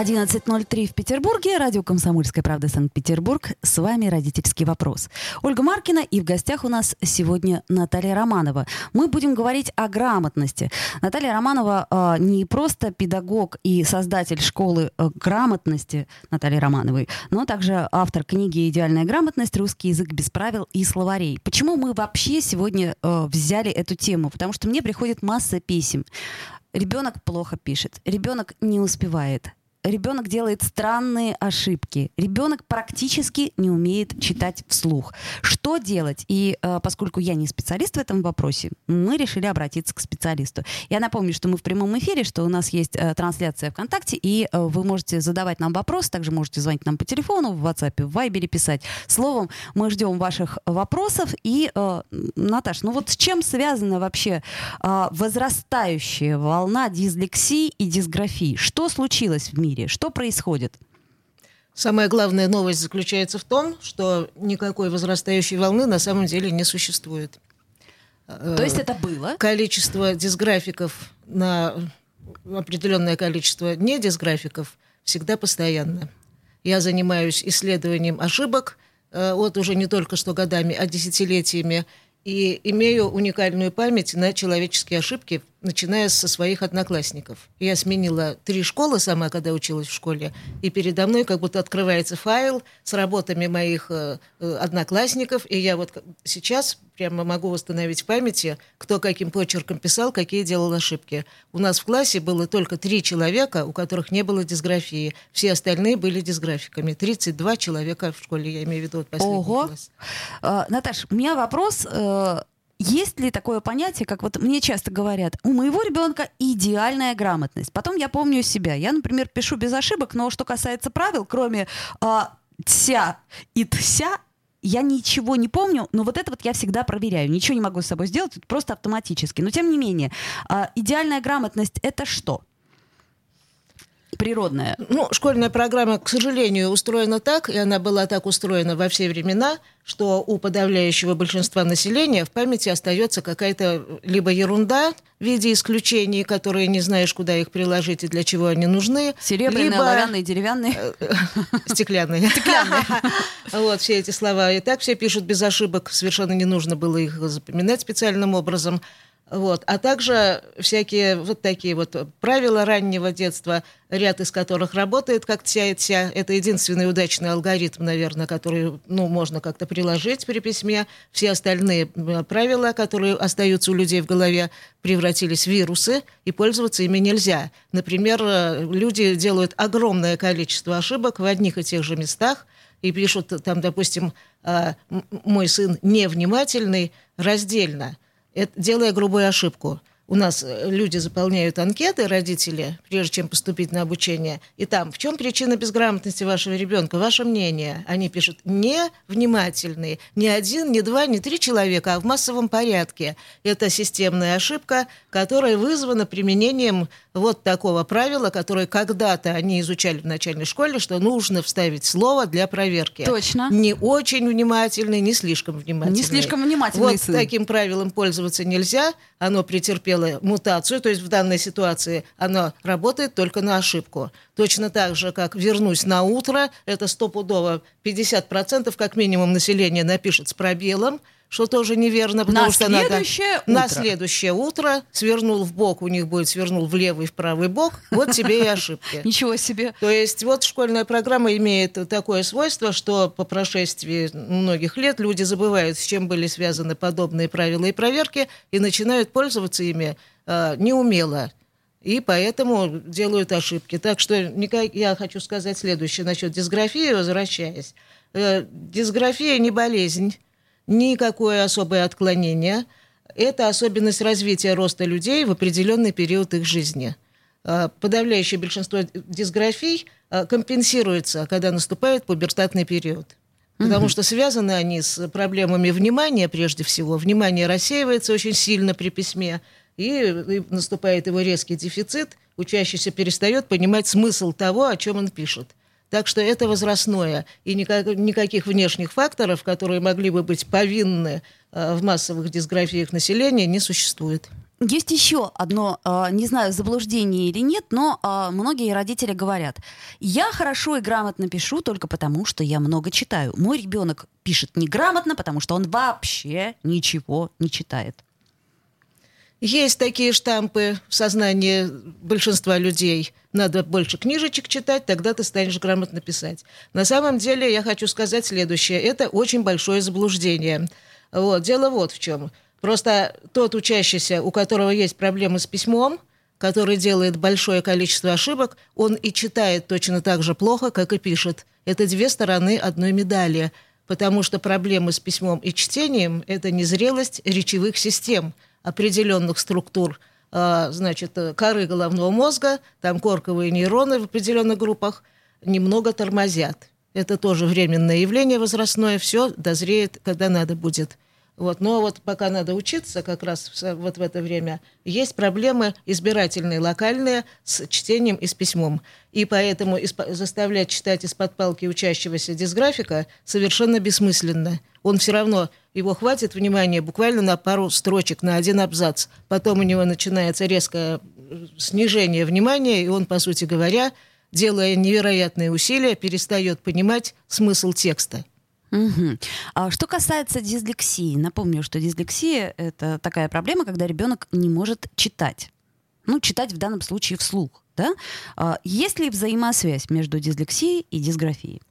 11.03 в Петербурге. Радио «Комсомольская правда» Санкт-Петербург. С вами «Родительский вопрос». Ольга Маркина. И в гостях у нас сегодня Наталья Романова. Мы будем говорить о грамотности. Наталья Романова э, не просто педагог и создатель школы э, грамотности Натальи Романовой, но также автор книги «Идеальная грамотность. Русский язык без правил и словарей». Почему мы вообще сегодня э, взяли эту тему? Потому что мне приходит масса писем. Ребенок плохо пишет, ребенок не успевает, ребенок делает странные ошибки. Ребенок практически не умеет читать вслух. Что делать? И э, поскольку я не специалист в этом вопросе, мы решили обратиться к специалисту. Я напомню, что мы в прямом эфире, что у нас есть э, трансляция ВКонтакте, и э, вы можете задавать нам вопросы, также можете звонить нам по телефону, в WhatsApp, в Viber писать. Словом, мы ждем ваших вопросов. И, э, Наташ, ну вот с чем связана вообще э, возрастающая волна дислексии и дисграфии? Что случилось в мире? Мире? Что происходит? Самая главная новость заключается в том, что никакой возрастающей волны на самом деле не существует. То есть это было? Количество дисграфиков на определенное количество не дисграфиков всегда постоянно. Я занимаюсь исследованием ошибок э, вот уже не только что годами, а десятилетиями и имею уникальную память на человеческие ошибки, начиная со своих одноклассников. Я сменила три школы сама, когда училась в школе, и передо мной как будто открывается файл с работами моих э, э одноклассников, и я вот сейчас прямо могу восстановить в памяти, кто каким почерком писал, какие делал ошибки. У нас в классе было только три человека, у которых не было дисграфии. Все остальные были дисграфиками. 32 человека в школе, я имею в виду вот последний Ого. класс. А, Наташ, у меня вопрос. Э, есть ли такое понятие, как вот мне часто говорят, у моего ребенка идеальная грамотность. Потом я помню себя. Я, например, пишу без ошибок, но что касается правил, кроме а, тся и тся, я ничего не помню, но вот это вот я всегда проверяю. Ничего не могу с собой сделать, просто автоматически. Но тем не менее, а, идеальная грамотность это что? Природная? Ну, школьная программа, к сожалению, устроена так, и она была так устроена во все времена, что у подавляющего большинства населения в памяти остается какая-то либо ерунда в виде исключений, которые не знаешь, куда их приложить и для чего они нужны. Серебряные, либо... оловянные, деревянные. Стеклянные. Стеклянные. Вот все эти слова. И так все пишут без ошибок. Совершенно не нужно было их запоминать специальным образом. Вот. А также всякие вот такие вот правила раннего детства, ряд из которых работает как вся. Это единственный удачный алгоритм, наверное, который ну, можно как-то приложить при письме. Все остальные правила, которые остаются у людей в голове, превратились в вирусы, и пользоваться ими нельзя. Например, люди делают огромное количество ошибок в одних и тех же местах, и пишут там, допустим, «А, «мой сын невнимательный» раздельно – это, делая грубую ошибку у нас э, люди заполняют анкеты, родители, прежде чем поступить на обучение, и там, в чем причина безграмотности вашего ребенка, ваше мнение? Они пишут невнимательные. Не один, не два, не три человека, а в массовом порядке. Это системная ошибка, которая вызвана применением вот такого правила, которое когда-то они изучали в начальной школе, что нужно вставить слово для проверки. Точно. Не очень внимательный, не слишком внимательный. Не слишком внимательный Вот сын. таким правилом пользоваться нельзя. Оно претерпело сделала мутацию, то есть в данной ситуации она работает только на ошибку. Точно так же, как «вернусь на утро», это стопудово 50% как минимум населения напишет с пробелом, что тоже неверно, потому на что следующее надо утро. на следующее утро свернул в бок, у них будет свернул в левый в правый бок, вот тебе и ошибки. Ничего себе. То есть вот школьная программа имеет такое свойство, что по прошествии многих лет люди забывают, с чем были связаны подобные правила и проверки, и начинают пользоваться ими э, неумело. И поэтому делают ошибки. Так что никак, я хочу сказать следующее насчет дисграфии, возвращаясь. Э, дисграфия не болезнь никакое особое отклонение. Это особенность развития роста людей в определенный период их жизни. А, подавляющее большинство дисграфий а, компенсируется, когда наступает пубертатный период. Потому что связаны они с проблемами внимания прежде всего. Внимание рассеивается очень сильно при письме. и, и наступает его резкий дефицит, учащийся перестает понимать смысл того, о чем он пишет. Так что это возрастное, и никак, никаких внешних факторов, которые могли бы быть повинны э, в массовых дисграфиях населения, не существует. Есть еще одно, а, не знаю, заблуждение или нет, но а, многие родители говорят, я хорошо и грамотно пишу только потому, что я много читаю. Мой ребенок пишет неграмотно, потому что он вообще ничего не читает. Есть такие штампы в сознании большинства людей. Надо больше книжечек читать, тогда ты станешь грамотно писать. На самом деле я хочу сказать следующее. Это очень большое заблуждение. Вот. Дело вот в чем. Просто тот учащийся, у которого есть проблемы с письмом, который делает большое количество ошибок, он и читает точно так же плохо, как и пишет. Это две стороны одной медали, потому что проблемы с письмом и чтением – это незрелость речевых систем определенных структур, значит, коры головного мозга, там корковые нейроны в определенных группах немного тормозят. Это тоже временное явление возрастное, все дозреет, когда надо будет. Вот. Но вот пока надо учиться, как раз вот в это время, есть проблемы избирательные, локальные, с чтением и с письмом. И поэтому заставлять читать из-под палки учащегося дисграфика совершенно бессмысленно. Он все равно, его хватит внимания буквально на пару строчек, на один абзац. Потом у него начинается резкое э, снижение внимания, и он, по сути говоря, делая невероятные усилия, перестает понимать смысл текста. Угу. А что касается дислексии, напомню, что дислексия это такая проблема, когда ребенок не может читать. Ну, читать в данном случае вслух. Да? А есть ли взаимосвязь между дислексией и дисграфией?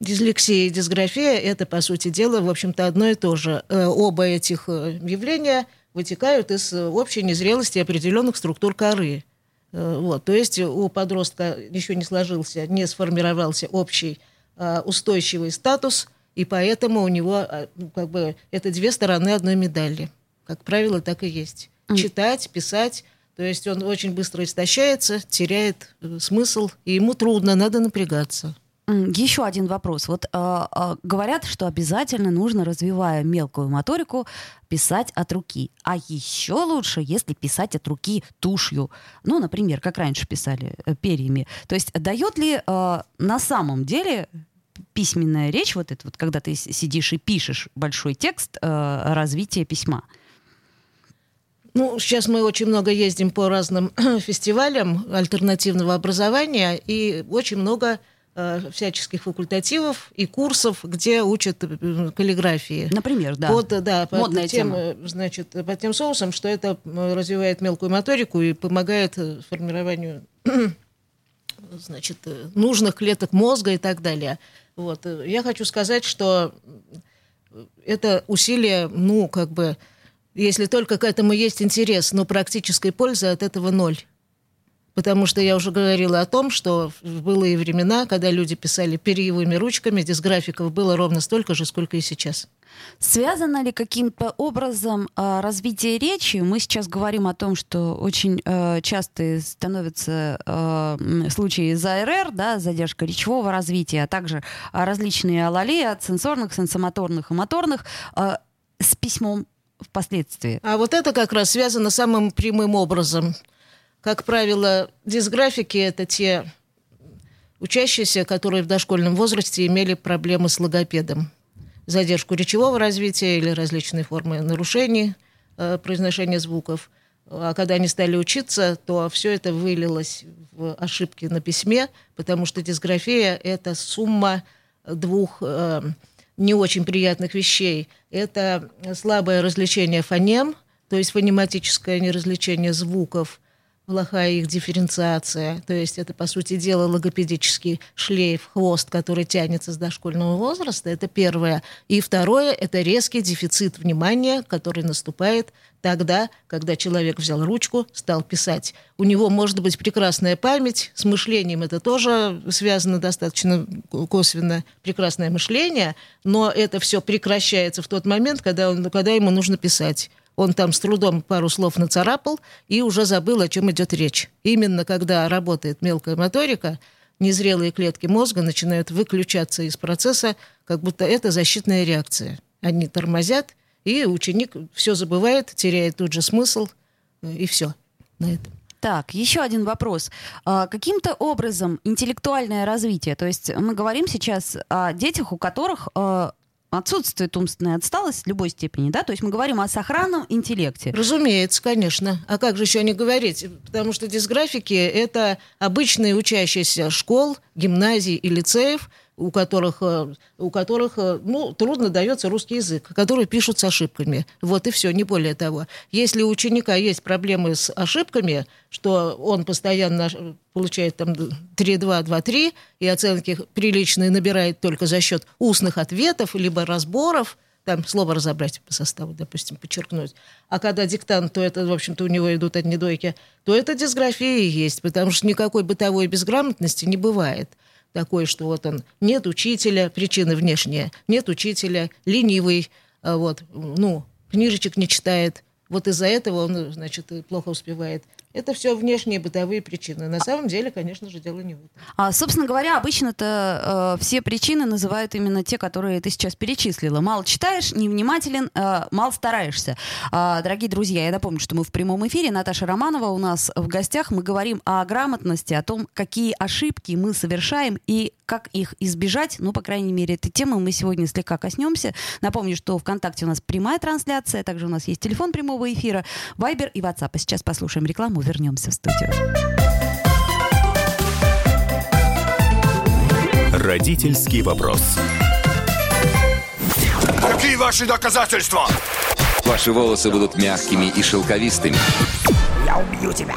Дислексия и дисграфия – это, по сути дела, в общем-то, одно и то же. Э, оба этих э, явления вытекают из э, общей незрелости определенных структур коры. Вот. То есть у подростка еще не сложился, не сформировался общий устойчивый статус и поэтому у него а, ну, как бы это две стороны одной медали. Как правило, так и есть. Читать, писать. То есть он очень быстро истощается, теряет э, смысл, и ему трудно, надо напрягаться. Еще один вопрос. Вот э, э, говорят, что обязательно нужно, развивая мелкую моторику, писать от руки. А еще лучше, если писать от руки тушью. Ну, например, как раньше писали э, перьями. То есть дает ли э, на самом деле письменная речь, вот это вот, когда ты сидишь и пишешь большой текст, э, развитие письма? Ну, сейчас мы очень много ездим по разным фестивалям альтернативного образования, и очень много э, всяческих факультативов и курсов, где учат э, каллиграфии. Например, да. Вот, да, Модная тем, тема. Значит, под тем соусом, что это развивает мелкую моторику и помогает формированию значит, нужных клеток мозга и так далее. Вот. Я хочу сказать, что это усилие, ну, как бы, если только к этому есть интерес, но практической пользы от этого ноль. Потому что я уже говорила о том, что в былые времена, когда люди писали перьевыми ручками, дисграфиков было ровно столько же, сколько и сейчас. Связано ли каким-то образом э, развитие речи? Мы сейчас говорим о том, что очень э, часто становятся э, случаи ЗАРР, да, задержка речевого развития, а также различные алалии от сенсорных, сенсомоторных и моторных э, с письмом впоследствии. А вот это как раз связано самым прямым образом. Как правило, дисграфики – это те учащиеся, которые в дошкольном возрасте имели проблемы с логопедом задержку речевого развития или различные формы нарушений э, произношения звуков. А когда они стали учиться, то все это вылилось в ошибки на письме, потому что дисграфия – это сумма двух э, не очень приятных вещей. Это слабое развлечение фонем, то есть фонематическое неразличение звуков – плохая их дифференциация. То есть это, по сути дела, логопедический шлейф, хвост, который тянется с дошкольного возраста. Это первое. И второе – это резкий дефицит внимания, который наступает тогда, когда человек взял ручку, стал писать. У него может быть прекрасная память, с мышлением это тоже связано достаточно косвенно, прекрасное мышление, но это все прекращается в тот момент, когда, он, когда ему нужно писать. Он там с трудом пару слов нацарапал и уже забыл, о чем идет речь. Именно когда работает мелкая моторика, незрелые клетки мозга начинают выключаться из процесса, как будто это защитная реакция. Они тормозят, и ученик все забывает, теряет тут же смысл. и все на этом. Так, еще один вопрос. А, каким-то образом интеллектуальное развитие, то есть мы говорим сейчас о детях, у которых а, отсутствует умственная отсталость в любой степени, да? То есть мы говорим о сохранном интеллекте. Разумеется, конечно. А как же еще не говорить? Потому что дисграфики — это обычные учащиеся школ, гимназий и лицеев — у которых, э, у которых э, ну, трудно дается русский язык, которые пишут с ошибками. Вот и все, не более того. Если у ученика есть проблемы с ошибками, что он постоянно получает там 3-2, 2-3, и оценки приличные набирает только за счет устных ответов, либо разборов, там слово разобрать по составу, допустим, подчеркнуть. А когда диктант, то это, в общем-то, у него идут одни дойки, то это дисграфия и есть, потому что никакой бытовой безграмотности не бывает такой, что вот он нет учителя, причины внешние, нет учителя, ленивый, а вот, ну, книжечек не читает. Вот из-за этого он, значит, плохо успевает это все внешние бытовые причины. На самом деле, конечно же, дело не в этом. А, собственно говоря, обычно-то э, все причины называют именно те, которые ты сейчас перечислила. Мало читаешь, невнимателен, э, мало стараешься. Э, дорогие друзья, я напомню, что мы в прямом эфире. Наташа Романова у нас в гостях. Мы говорим о грамотности, о том, какие ошибки мы совершаем и как их избежать. Ну, по крайней мере, этой темы мы сегодня слегка коснемся. Напомню, что ВКонтакте у нас прямая трансляция, также у нас есть телефон прямого эфира, Вайбер и WhatsApp. А сейчас послушаем рекламу вернемся в студию. Родительский вопрос. Какие ваши доказательства? Ваши волосы будут мягкими и шелковистыми. Я убью тебя.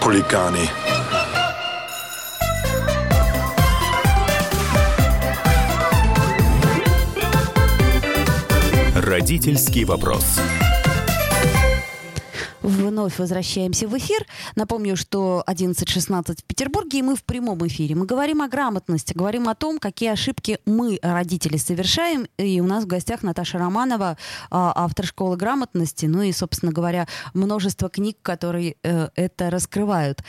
хулиганы. Родительский вопрос. Вновь возвращаемся в эфир. Напомню, что 11.16 в Петербурге, и мы в прямом эфире. Мы говорим о грамотности, говорим о том, какие ошибки мы, родители, совершаем. И у нас в гостях Наташа Романова, а, автор школы грамотности, ну и, собственно говоря, множество книг, которые э, это раскрывают.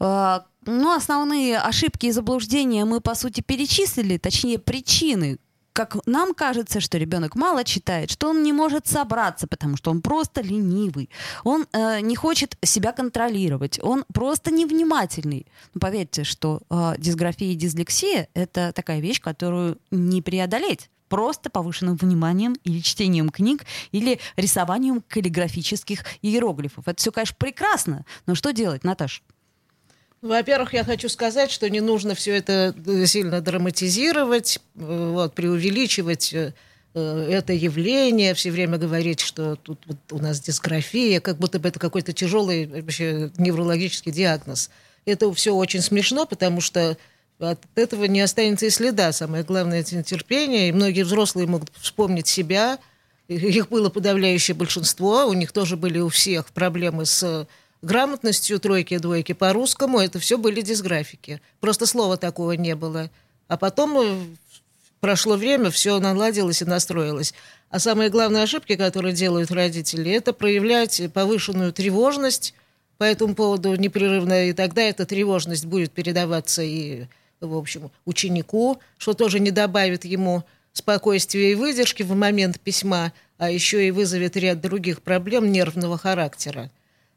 А, ну, основные ошибки и заблуждения мы, по сути, перечислили, точнее, причины, как нам кажется, что ребенок мало читает, что он не может собраться, потому что он просто ленивый, он э, не хочет себя контролировать, он просто невнимательный. Но поверьте, что э, дисграфия и дислексия — это такая вещь, которую не преодолеть просто повышенным вниманием или чтением книг, или рисованием каллиграфических иероглифов. Это все, конечно, прекрасно, но что делать, Наташа? Во-первых, я хочу сказать, что не нужно все это э, сильно драматизировать, э, вот, преувеличивать э, это явление, все время говорить, что тут вот у нас дисграфия, как будто бы это какой-то тяжелый вообще неврологический диагноз. Это все очень смешно, потому что от этого не останется и следа. Самое главное – это терпение. И многие взрослые могут вспомнить себя. Их было подавляющее большинство. У них тоже были у всех проблемы с грамотностью тройки и двойки по-русскому, это все были дисграфики. Просто слова такого не было. А потом э, прошло время, все наладилось и настроилось. А самые главные ошибки, которые делают родители, это проявлять повышенную тревожность по этому поводу непрерывно, и тогда эта тревожность будет передаваться и, в общем, ученику, что тоже не добавит ему спокойствия и выдержки в момент письма, а еще и вызовет ряд других проблем нервного характера.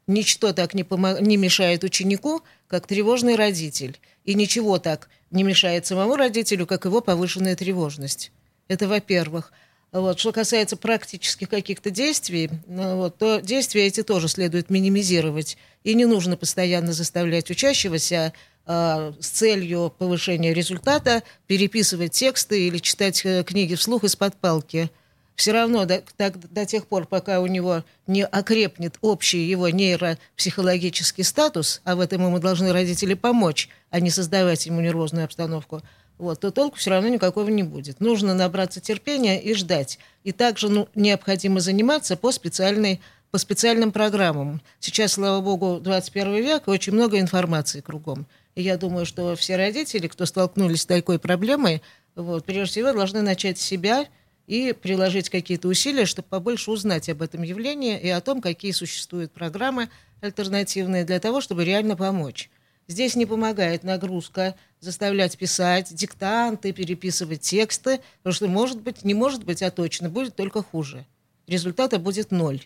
Ничто так не, помог... не мешает ученику, как тревожный родитель. И ничего так не мешает самому родителю, как его повышенная тревожность. Это во-первых. Вот. Что касается практических каких-то действий, ну, вот, то действия эти тоже следует минимизировать. И не нужно постоянно заставлять учащегося э, с целью повышения результата переписывать тексты или читать э, книги вслух из-под палки. Все равно до, до, до тех пор, пока у него не окрепнет общий его нейропсихологический статус, а в этом ему должны родители помочь, а не создавать ему нервозную обстановку, вот, то толку все равно никакого не будет. Нужно набраться терпения и ждать. И также ну, необходимо заниматься по специальной по специальным программам. Сейчас, слава богу, 21 век, и очень много информации кругом. И я думаю, что все родители, кто столкнулись с такой проблемой, вот, прежде всего должны начать себя и приложить какие-то усилия, чтобы побольше узнать об этом явлении и о том, какие существуют программы альтернативные для того, чтобы реально помочь. Здесь не помогает нагрузка, заставлять писать диктанты, переписывать тексты, потому что, может быть, не может быть, а точно, будет только хуже. Результата будет ноль.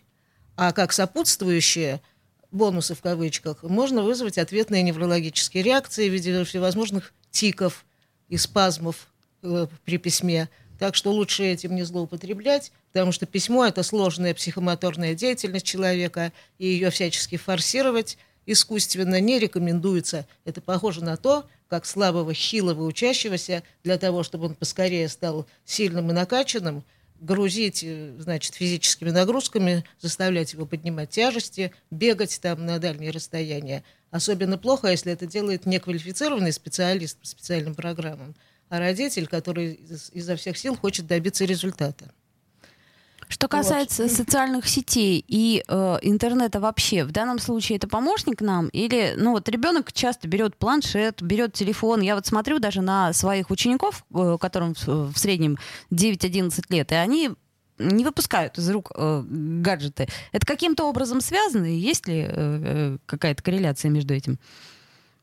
А как сопутствующие бонусы в кавычках, можно вызвать ответные неврологические реакции в виде всевозможных тиков и спазмов э, при письме. Так что лучше этим не злоупотреблять, потому что письмо – это сложная психомоторная деятельность человека, и ее всячески форсировать искусственно не рекомендуется. Это похоже на то, как слабого, хилого учащегося для того, чтобы он поскорее стал сильным и накачанным – грузить, э, значит, физическими нагрузками, заставлять его поднимать тяжести, бегать там на дальние расстояния. Особенно плохо, если это делает неквалифицированный специалист по специальным программам, а родитель, который изо всех сил хочет добиться результата. Что касается вот. социальных сетей и э, интернета вообще, в данном случае это помощник нам или, ну вот ребенок часто берет планшет, берет телефон. Я вот смотрю даже на своих учеников, э, которым в, в среднем 9-11 лет, и они не выпускают из рук э, гаджеты. Это каким-то образом связано? Есть ли э, э какая-то корреляция между этим?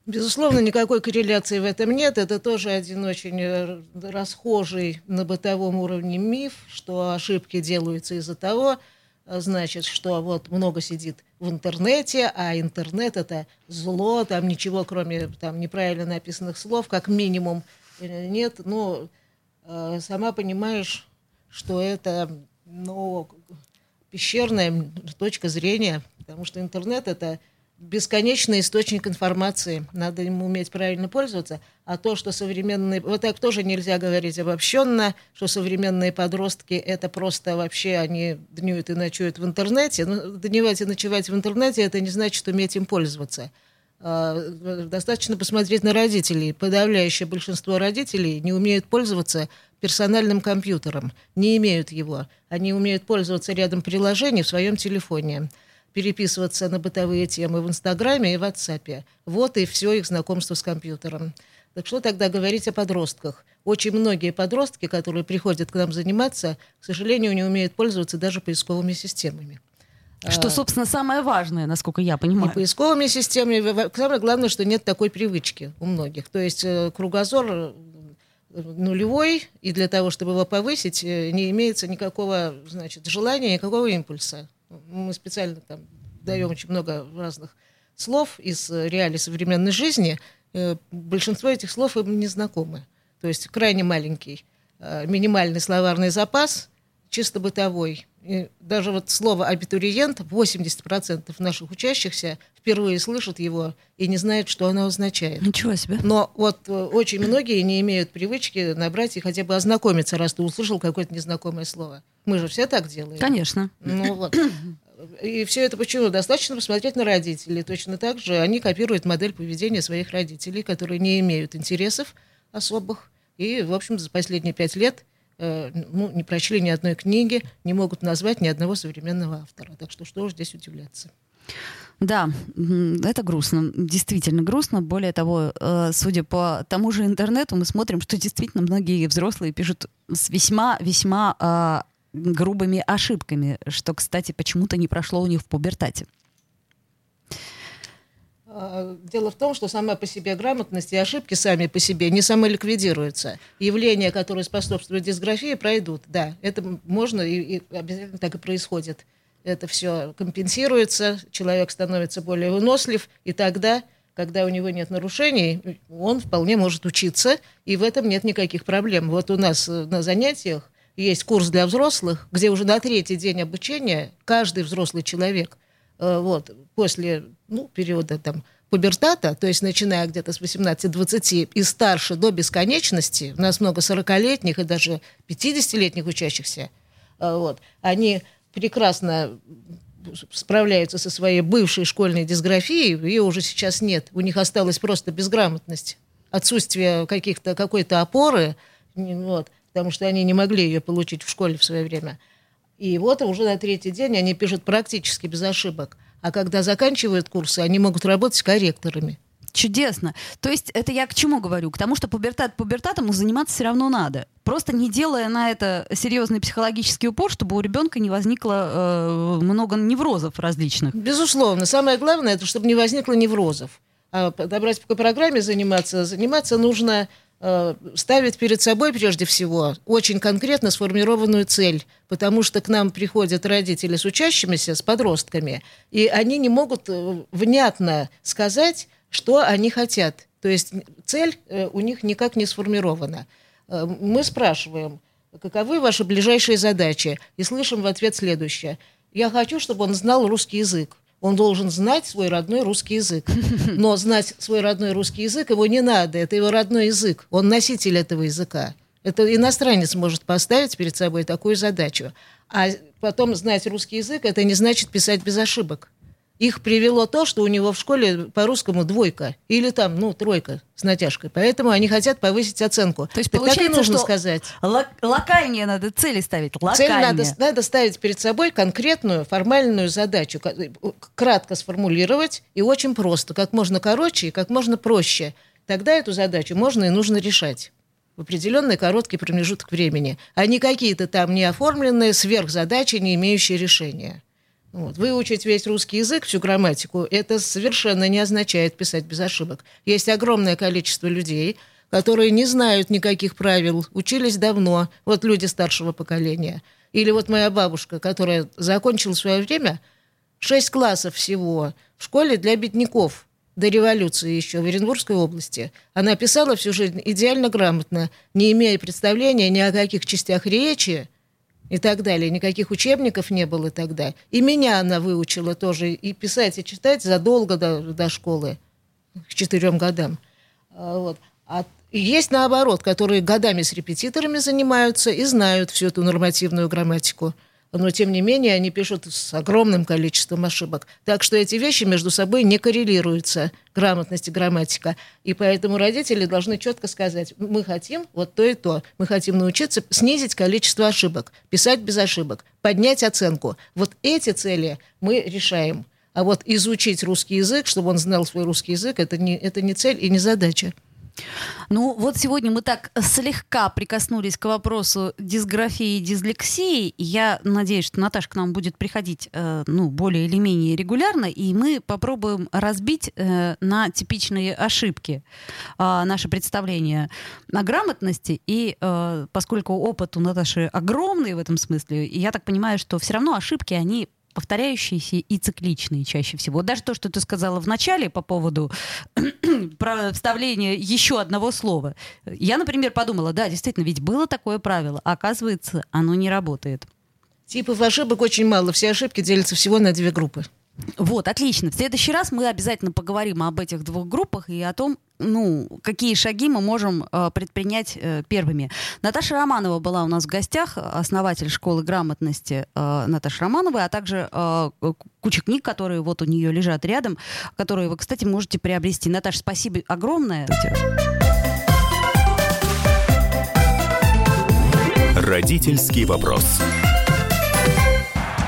Безусловно, никакой корреляции в этом нет. Это тоже один очень э, расхожий на бытовом уровне миф, что ошибки делаются из-за того, э, значит, что вот много сидит в интернете, а интернет это зло, там ничего, кроме там неправильно написанных слов, как минимум, э, нет. Но ну, сама понимаешь, что это ну, пещерная точка зрения, потому что интернет это бесконечный источник информации. Надо ему уметь правильно пользоваться. А то, что современные... Вот так тоже нельзя говорить обобщенно, что современные подростки это просто вообще они днюют и ночуют в интернете. Но ну, дневать и ночевать в интернете это не значит уметь им пользоваться. А, достаточно посмотреть на родителей. Подавляющее большинство родителей не умеют пользоваться персональным компьютером, не имеют его. Они умеют пользоваться рядом приложений в своем телефоне переписываться на бытовые темы в Инстаграме и в WhatsApp. Вот и все их знакомство с компьютером. Так что тогда говорить о подростках? Очень многие подростки, которые приходят к нам заниматься, к сожалению, не умеют пользоваться даже поисковыми системами. Что, а, собственно, самое важное, насколько я понимаю. Не поисковыми системами. Самое главное, что нет такой привычки у многих. То есть э, кругозор э, нулевой, и для того, чтобы его повысить, э, не имеется никакого значит, желания, никакого импульса. Мы специально там даем очень много разных слов из реалий современной жизни. Э, большинство этих слов им не знакомы. То есть крайне маленький э, минимальный словарный запас, чисто бытовой. И даже вот слово «абитуриент» 80% наших учащихся впервые слышат его и не знают, что оно означает. Ничего себе. Но вот э, очень многие не имеют привычки набрать и хотя бы ознакомиться, раз ты услышал какое-то незнакомое слово. Мы же все так делаем. Конечно. Ну вот. И все это почему? Достаточно посмотреть на родителей. Точно так же они копируют модель поведения своих родителей, которые не имеют интересов особых. И, в общем, за последние пять лет ну, не прочли ни одной книги, не могут назвать ни одного современного автора. Так что что уж здесь удивляться. Да, это грустно, действительно грустно. Более того, э, судя по тому же интернету, мы смотрим, что действительно многие взрослые пишут с весьма-весьма а, грубыми ошибками, что, кстати, почему-то не прошло у них в пубертате. А, дело в том, что сама по себе грамотность и ошибки сами по себе не самоликвидируются. Явления, которые способствуют дисграфии, пройдут. Да, это можно и, и обязательно так и происходит. Это все компенсируется, человек становится более вынослив, и тогда, когда у него нет нарушений, он вполне может учиться, и в этом нет никаких проблем. Вот у нас э, на занятиях есть курс для взрослых, где уже на третий день обучения каждый взрослый человек э, вот, после ну, периода там, пубертата, то есть начиная где-то с 18-20 и старше до бесконечности, у нас много 40-летних и даже 50-летних учащихся, А, Вот. Они прекрасно справляются со своей бывшей школьной дисграфией, ее уже сейчас нет. У них осталась просто безграмотность, отсутствие каких-то, какой-то опоры, вот, потому что они не могли ее получить в школе в свое время. И вот уже на третий день они пишут практически без ошибок. А когда заканчивают курсы, они могут работать корректорами. Чудесно. То есть это я к чему говорю? К тому, что пубертат пубертатом но заниматься все равно надо. Просто не делая на это серьезный психологический упор, чтобы у ребенка не возникло э, много неврозов различных. Безусловно. Самое главное, это чтобы не возникло неврозов. А подобрать по программе заниматься, заниматься нужно э, ставить перед собой прежде всего очень конкретно сформированную цель, потому что к нам приходят родители с учащимися, с подростками, и они не могут э, внятно сказать, что они хотят. То есть цель э, у них никак не сформирована. Мы спрашиваем, каковы ваши ближайшие задачи, и слышим в ответ следующее. Я хочу, чтобы он знал русский язык. Он должен знать свой родной русский язык. Но знать свой родной русский язык его не надо. Это его родной язык. Он носитель этого языка. Это иностранец может поставить перед собой такую задачу. А потом знать русский язык, это не значит писать без ошибок. Их привело то, что у него в школе по-русскому двойка или там, ну, тройка с натяжкой. Поэтому они хотят повысить оценку. То есть Так так и получается, нужно что сказать. лок- локальнее надо цели ставить. Цель Локальнее. надо, надо ставить перед собой конкретную формальную задачу, кратко сформулировать и очень просто, как можно короче и как можно проще. Тогда эту задачу можно и нужно решать в определенный короткий промежуток времени, а не какие-то там неоформленные сверхзадачи, не имеющие решения. Вот. Выучить весь русский язык, всю грамматику, это совершенно не означает писать без ошибок. Есть огромное количество людей, которые не знают никаких правил, учились давно, вот люди старшего поколения. Или вот моя бабушка, которая закончила свое время шесть классов всего в школе для бедняков до революции еще в Оренбургской области. Она писала всю жизнь идеально грамотно, не имея представления ни о каких частях речи, и так далее. Никаких учебников не было тогда. И меня она выучила тоже и писать, и читать задолго до, до школы, к четырем годам. А, Вот. А есть наоборот, которые годами с репетиторами занимаются и знают всю эту нормативную грамматику. Но, тем не менее, они пишут с огромным количеством ошибок. Так что эти вещи между собой не коррелируются, грамотность и грамматика. И поэтому родители должны четко сказать, мы хотим вот то и то. Мы хотим научиться снизить количество ошибок, писать без ошибок, поднять оценку. Вот эти цели мы решаем. А вот изучить русский язык, чтобы он знал свой русский язык, это не, это не цель и не задача. Ну, вот сегодня мы так слегка прикоснулись к вопросу дисграфии и дислексии. Я надеюсь, что Наташа к нам будет приходить, э, ну, более или менее регулярно, и мы попробуем разбить э, на типичные ошибки э, наше представление о грамотности. И э, поскольку опыт у Наташи огромный в этом смысле, я так понимаю, что все равно ошибки, они повторяющиеся и цикличные чаще всего. Даже то, что ты сказала в начале по поводу про вставление еще одного слова. Я, например, подумала, да, действительно, ведь было такое правило, а оказывается, оно не работает. Типов ошибок очень мало. Все ошибки делятся всего на две группы. Вот, отлично. В следующий раз мы обязательно поговорим об этих двух группах и о том, ну, какие шаги мы можем э, предпринять э, первыми. Наташа Романова была у нас в гостях, основатель школы грамотности э, Наташа Романова, а также э, куча книг, которые вот у нее лежат рядом, которые вы, кстати, можете приобрести. Наташа, спасибо огромное. Родительский вопрос.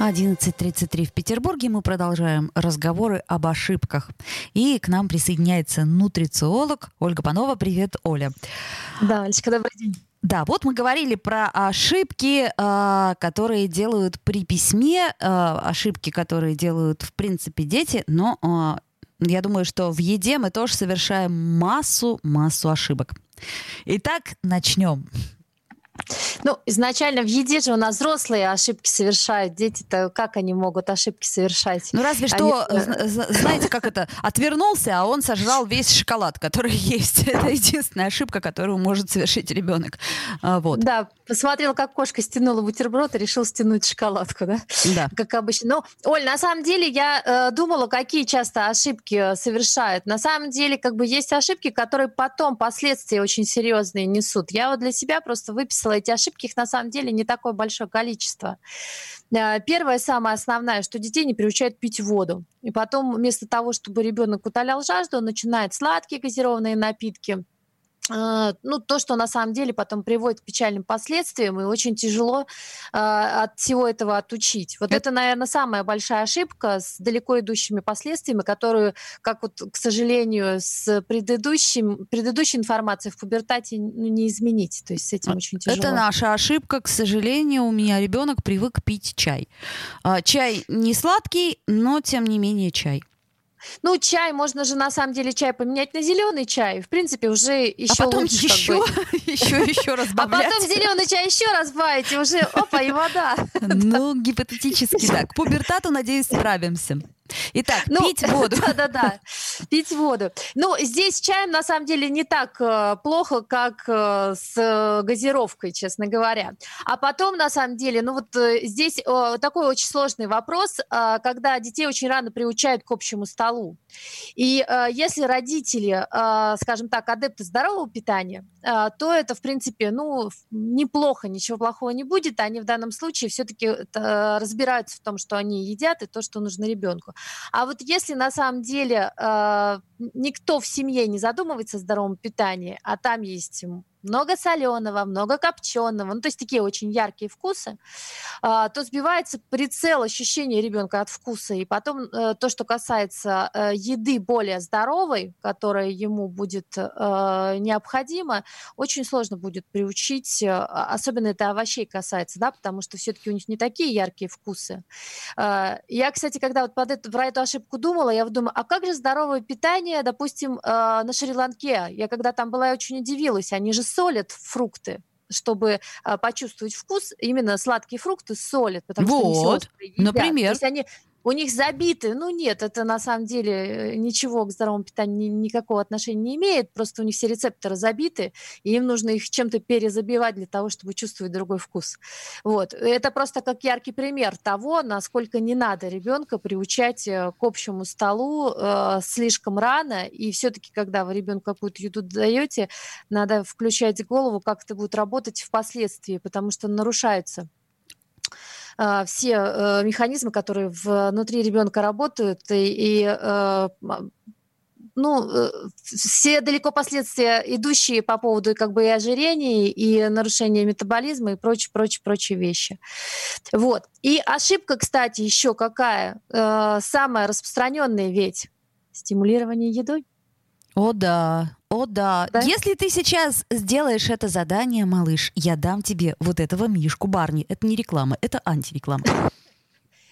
11.33 в Петербурге. Мы продолжаем разговоры об ошибках. И к нам присоединяется нутрициолог Ольга Панова. Привет, Оля. Да, Олечка, добрый день. Да, вот мы говорили про ошибки, э, которые делают при письме, э, ошибки, которые делают, в принципе, дети, но э, я думаю, что в еде мы тоже совершаем массу, массу ошибок. Итак, начнем. Ну, изначально в еде же у нас взрослые ошибки совершают. Дети-то как они могут ошибки совершать? Ну, разве что, они... Э, знаете, как это, отвернулся, а он сожрал весь шоколад, который есть. Это единственная ошибка, которую может совершить ребенок. А, вот. Да, посмотрел, как кошка стянула бутерброд и решил стянуть шоколадку, да? Да. Как обычно. Но, Оль, на самом деле я э, думала, какие часто ошибки совершают. На самом деле, как бы есть ошибки, которые потом последствия очень серьезные несут. Я вот для себя просто выписала эти ошибки, их на самом деле не такое большое количество. Э, первое, самое основное, что детей не приучают пить воду. И потом вместо того, чтобы ребенок утолял жажду, он начинает сладкие газированные напитки, ну, то, что на самом деле потом приводит к печальным последствиям, и очень тяжело э, от всего этого отучить. Вот это, наверное, самая большая ошибка с далеко идущими последствиями, которую, как вот, к сожалению, с предыдущим, предыдущей информацией в пубертате ну, не изменить. То есть с этим очень тяжело. Это наша ошибка. К сожалению, у меня ребенок привык пить чай. А, чай не сладкий, но тем не менее чай. Ну, чай, можно же на самом деле чай поменять на зеленый чай. В принципе, уже еще а потом лучше. Еще, еще, еще разбавлять. А потом зеленый чай еще разбавить, и уже опа, и вода. Ну, гипотетически так. К пубертату, надеюсь, справимся. Итак, ну, пить воду. Да-да-да, пить воду. Ну, здесь с чаем на самом деле не так э, плохо, как э, с газировкой, честно говоря. А потом, на самом деле, ну вот э, здесь э, такой очень сложный вопрос, э, когда детей очень рано приучают к общему столу. И э, если родители, э, скажем так, адепты здорового питания, э, то это, в принципе, ну, неплохо, ничего плохого не будет. Они в данном случае все-таки э, разбираются в том, что они едят, и то, что нужно ребенку. А вот если на самом деле э, никто в семье не задумывается о здоровом питании, а там есть много соленого, много копченого, ну то есть такие очень яркие вкусы, а, то сбивается прицел ощущения ребенка от вкуса. И потом э, то, что касается э, еды более здоровой, которая ему будет э, необходима, очень сложно будет приучить, особенно это овощей касается, да, потому что все-таки у них не такие яркие вкусы. Я, кстати, когда вот под эту, про эту ошибку думала, я думаю, а как же здоровое питание, допустим, на Шри-Ланке? Я когда там была, я очень удивилась, они же солят фрукты чтобы а, почувствовать вкус, именно сладкие фрукты солят, потому вот, что они например. То есть они у них забиты. Ну нет, это на самом деле э, ничего к здоровому питанию никакого отношения не имеет. Просто у них все рецепторы забиты, и им нужно их чем-то перезабивать для того, чтобы чувствовать другой вкус. Вот. Это просто как яркий пример того, насколько не надо ребенка приучать э, к общему столу э, слишком рано. И все-таки, когда вы ребенку какую-то еду даете, надо включать голову, как это будет работать впоследствии, потому что нарушается а, все э, механизмы, которые внутри ребенка работают, и, и э, ну, э, все далеко последствия, идущие по поводу как бы и ожирения, и нарушения метаболизма, и прочие, прочие, прочие вещи. Вот. И ошибка, кстати, еще какая? Самая распространенная ведь стимулирование едой. О да, о да. да. Если ты сейчас сделаешь это задание, малыш, я дам тебе вот этого мишку Барни. Это не реклама, это антиреклама.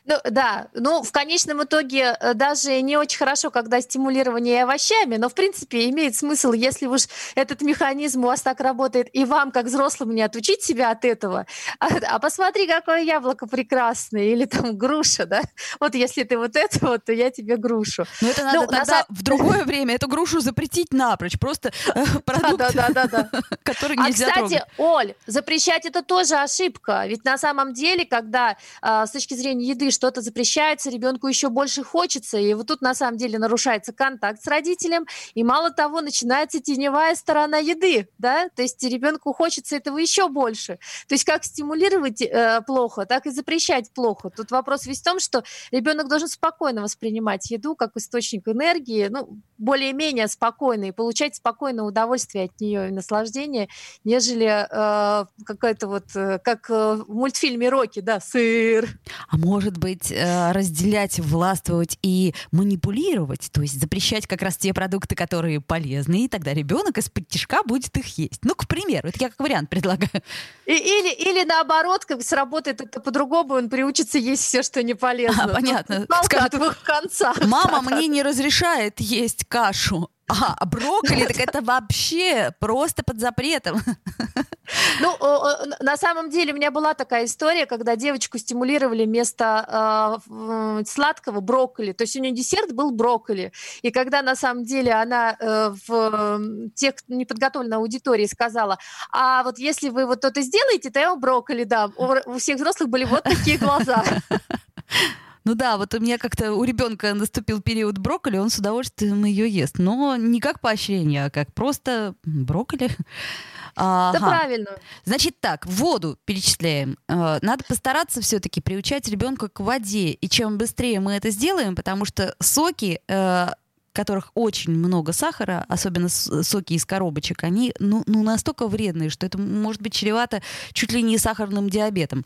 Ну, да, ну, в конечном итоге э, даже не очень хорошо, когда стимулирование овощами, но, в принципе, имеет смысл, если уж этот механизм у вас так работает, и вам, как взрослым, не отучить себя от этого, а, а посмотри, какое яблоко прекрасное, или там груша, да, вот если ты вот это вот, то я тебе грушу. Но это надо ну, тогда на... в другое время эту грушу запретить напрочь, просто э, продукт, который а, нельзя А, кстати. Оль, запрещать это тоже ошибка, ведь на самом деле, когда а, с точки зрения еды что-то запрещается, ребенку еще больше хочется, и вот тут на самом деле нарушается контакт с родителем, и мало того, начинается теневая сторона еды, да, то есть ребенку хочется этого еще больше. То есть как стимулировать э, плохо, так и запрещать плохо. Тут вопрос весь в том, что ребенок должен спокойно воспринимать еду как источник энергии, ну, более-менее спокойно и получать спокойное удовольствие от нее и наслаждение, нежели э, какая-то вот, э, как э, в мультфильме «Рокки», да, сыр. А может быть, э, разделять, властвовать и манипулировать, то есть запрещать как раз те продукты, которые полезны, и тогда ребенок из-под тишка будет их есть. Ну, к примеру, это я как вариант предлагаю. И, или, или наоборот, как сработает это по-другому, он приучится есть все, что не полезно. А, понятно. Палка Скажет, двух концах. Мама мне не разрешает есть кашу. А брокколи, так это вообще просто под запретом. Ну, на самом деле у меня была такая история, когда девочку стимулировали вместо э, сладкого брокколи. То есть у нее десерт был брокколи. И когда на самом деле она э, в тех неподготовленной аудитории сказала, а вот если вы вот это сделаете, то я вам брокколи дам. У, у всех взрослых были вот такие глаза. Ну да, вот у меня как-то у ребенка наступил период брокколи, он с удовольствием ее ест. Но не как поощрение, а как просто брокколи. Ага. правильно. Значит так, воду перечисляем. Э, Надо постараться все-таки приучать ребенка к воде. И чем быстрее мы это сделаем, потому что соки, э, которых очень много сахара, особенно соки из коробочек, они ну, ну, настолько вредные, что это может быть чревато чуть ли не сахарным диабетом.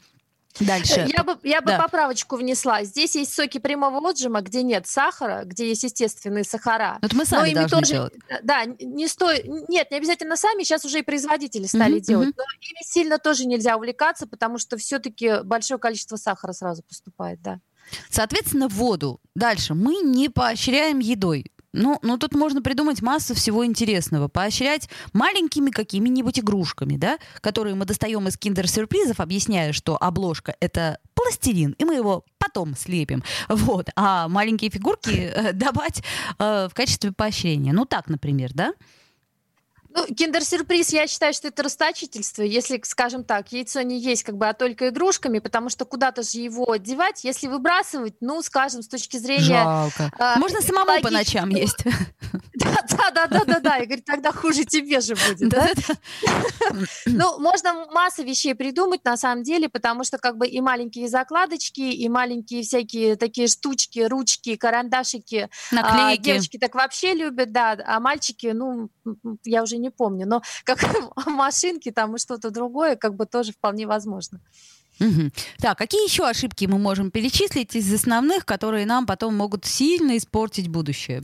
Дальше. Я бы, я бы Да. поправочку внесла. Здесь есть соки прямого отжима, где нет сахара, где есть естественные сахара. Ну, это мы сами Но ими должны тоже, делать. Да, не стоит. Нет, не обязательно сами. Сейчас уже и производители стали Мгм, делать. мгм. Но ими сильно тоже нельзя увлекаться, потому что все-таки большое количество сахара сразу поступает, да. Соответственно, воду. Дальше. Мы не поощряем едой. Ну, ну, тут можно придумать массу всего интересного. Поощрять маленькими какими-нибудь игрушками, да, которые мы достаем из киндер-сюрпризов, объясняя, что обложка — это пластилин, и мы его потом слепим. Вот. А маленькие фигурки э, давать э, в качестве поощрения. Ну, так, например, да? Ну, киндер-сюрприз, я считаю, что это расточительство. Если, скажем так, яйцо не есть как бы, а только игрушками, потому что куда-то же его девать, если выбрасывать, ну, скажем, с точки зрения... Жалко. а, Можно самому по экологич- ночам есть. Да, да, да, да, да. И говорит, тогда хуже тебе же будет, да? Ну, можно массу вещей придумать на самом деле, потому что как бы и маленькие закладочки, и маленькие всякие такие штучки, ручки, карандашики. а, Наклейки. Девочки так вообще любят, да, а мальчики, ну, я уже не помню, но как машинки там и что-то другое, как бы тоже вполне возможно. Мгм. Так, какие еще ошибки мы можем перечислить из основных, которые нам потом могут сильно испортить будущее?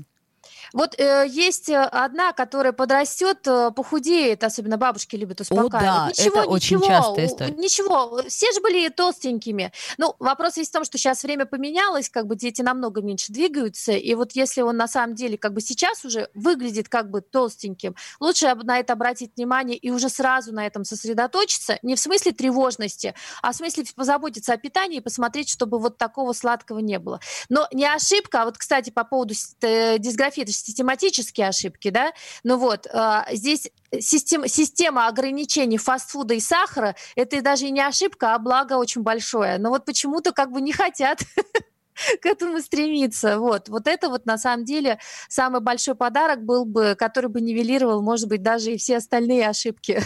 Вот э, есть э, одна, которая подрастет, э, похудеет, особенно бабушки любят успокаивать. да, ничего, это очень ничего, частая история. Ничего, все же были толстенькими. Ну, вопрос есть в том, что сейчас время поменялось, как бы дети намного меньше двигаются, и вот если он на самом деле как бы сейчас уже выглядит как бы толстеньким, лучше на это обратить внимание и уже сразу на этом сосредоточиться, не в смысле тревожности, а в смысле позаботиться о питании и посмотреть, чтобы вот такого сладкого не было. Но не ошибка, а вот, кстати, по поводу э, дисграфии, это систематические ошибки, да, ну вот, а, здесь система, система ограничений фастфуда и сахара, это даже не ошибка, а благо очень большое. Но вот почему-то как бы не хотят к этому стремиться. Вот. вот это вот на самом деле самый большой подарок был бы, который бы нивелировал, может быть, даже и все остальные ошибки.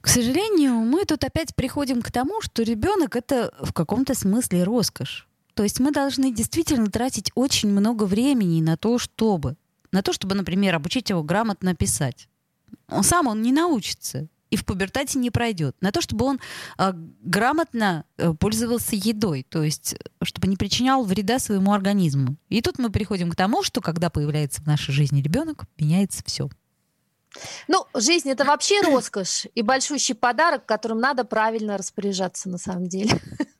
К сожалению, мы тут опять приходим к тому, что ребенок это в каком-то смысле роскошь. То есть мы должны действительно тратить очень много времени на то, чтобы, на то, чтобы, например, обучить его грамотно писать. Он сам он не научится и в пубертате не пройдет. На то, чтобы он э, грамотно э, пользовался едой, то есть э, чтобы не причинял вреда своему организму. И тут мы приходим к тому, что когда появляется в нашей жизни ребенок, меняется все. Ну, жизнь это вообще роскошь и большущий подарок, которым надо правильно распоряжаться на самом деле.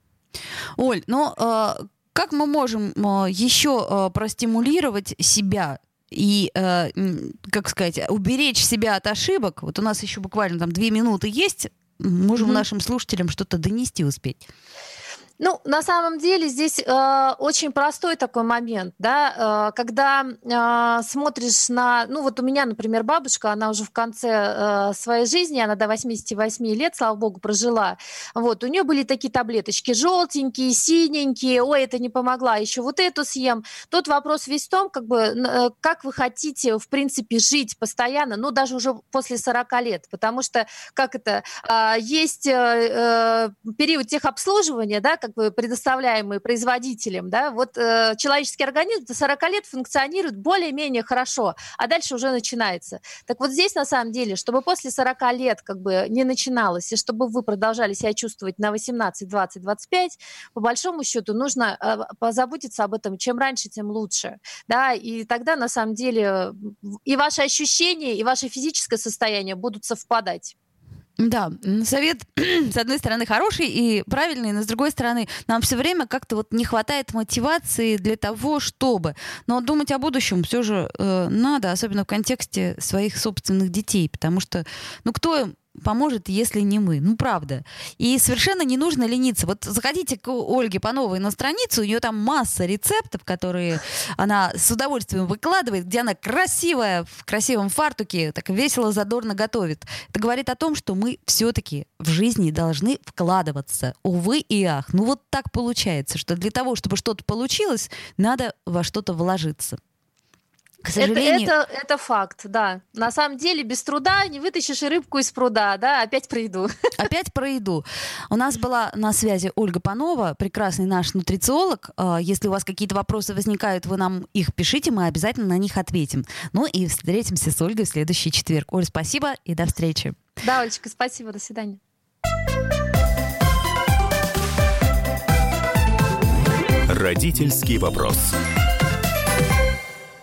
Оль, ну э, как мы можем э, еще э, простимулировать себя и, э, как сказать, уберечь себя от ошибок? Вот у нас еще буквально там две минуты есть. Можем Мгм. нашим слушателям что-то донести успеть. Ну, на самом деле здесь э, очень простой такой момент, да, э, когда э, смотришь на, ну вот у меня, например, бабушка, она уже в конце э, своей жизни, она до 88 лет, слава богу, прожила, вот, у нее были такие таблеточки желтенькие, синенькие, ой, это не помогла, еще вот эту съем. Тут вопрос весь в том, как бы, э, как вы хотите, в принципе, жить постоянно, ну, даже уже после 40 лет, потому что, как это, а, есть э, э, период техобслуживания, да, как бы предоставляемые производителем, да, вот э, человеческий организм до 40 лет функционирует более-менее хорошо, а дальше уже начинается. Так вот здесь, на самом деле, чтобы после 40 лет как бы не начиналось, и чтобы вы продолжали себя чувствовать на 18, 20, 25, по большому счету нужно э, позаботиться об этом. Чем раньше, тем лучше. Да, и тогда, на самом деле, и ваши ощущения, и ваше физическое состояние будут совпадать. Да, совет, с одной стороны, хороший и правильный, но с другой стороны, нам все время как-то вот не хватает мотивации для того, чтобы. Но думать о будущем все же э, надо, особенно в контексте своих собственных детей, потому что, ну, кто поможет, если не мы. Ну, правда. И совершенно не нужно лениться. Вот заходите к Ольге Пановой на страницу, у нее там масса рецептов, которые она с удовольствием выкладывает, где она красивая, в красивом фартуке, так весело, задорно готовит. Это говорит о том, что мы все-таки в жизни должны вкладываться. Увы и ах. Ну, вот так получается, что для того, чтобы что-то получилось, надо во что-то вложиться. К сожалению... это, это, это факт, да. На самом деле без труда не вытащишь и рыбку из пруда, да, опять про еду. Опять про еду. У нас была на связи Ольга Панова, прекрасный наш нутрициолог. А, если у вас какие-то вопросы возникают, вы нам их пишите, мы обязательно на них ответим. Ну и встретимся с Ольгой в следующий четверг. Оль, спасибо и до встречи. Да, Олечка, спасибо, до свидания. Родительский вопрос.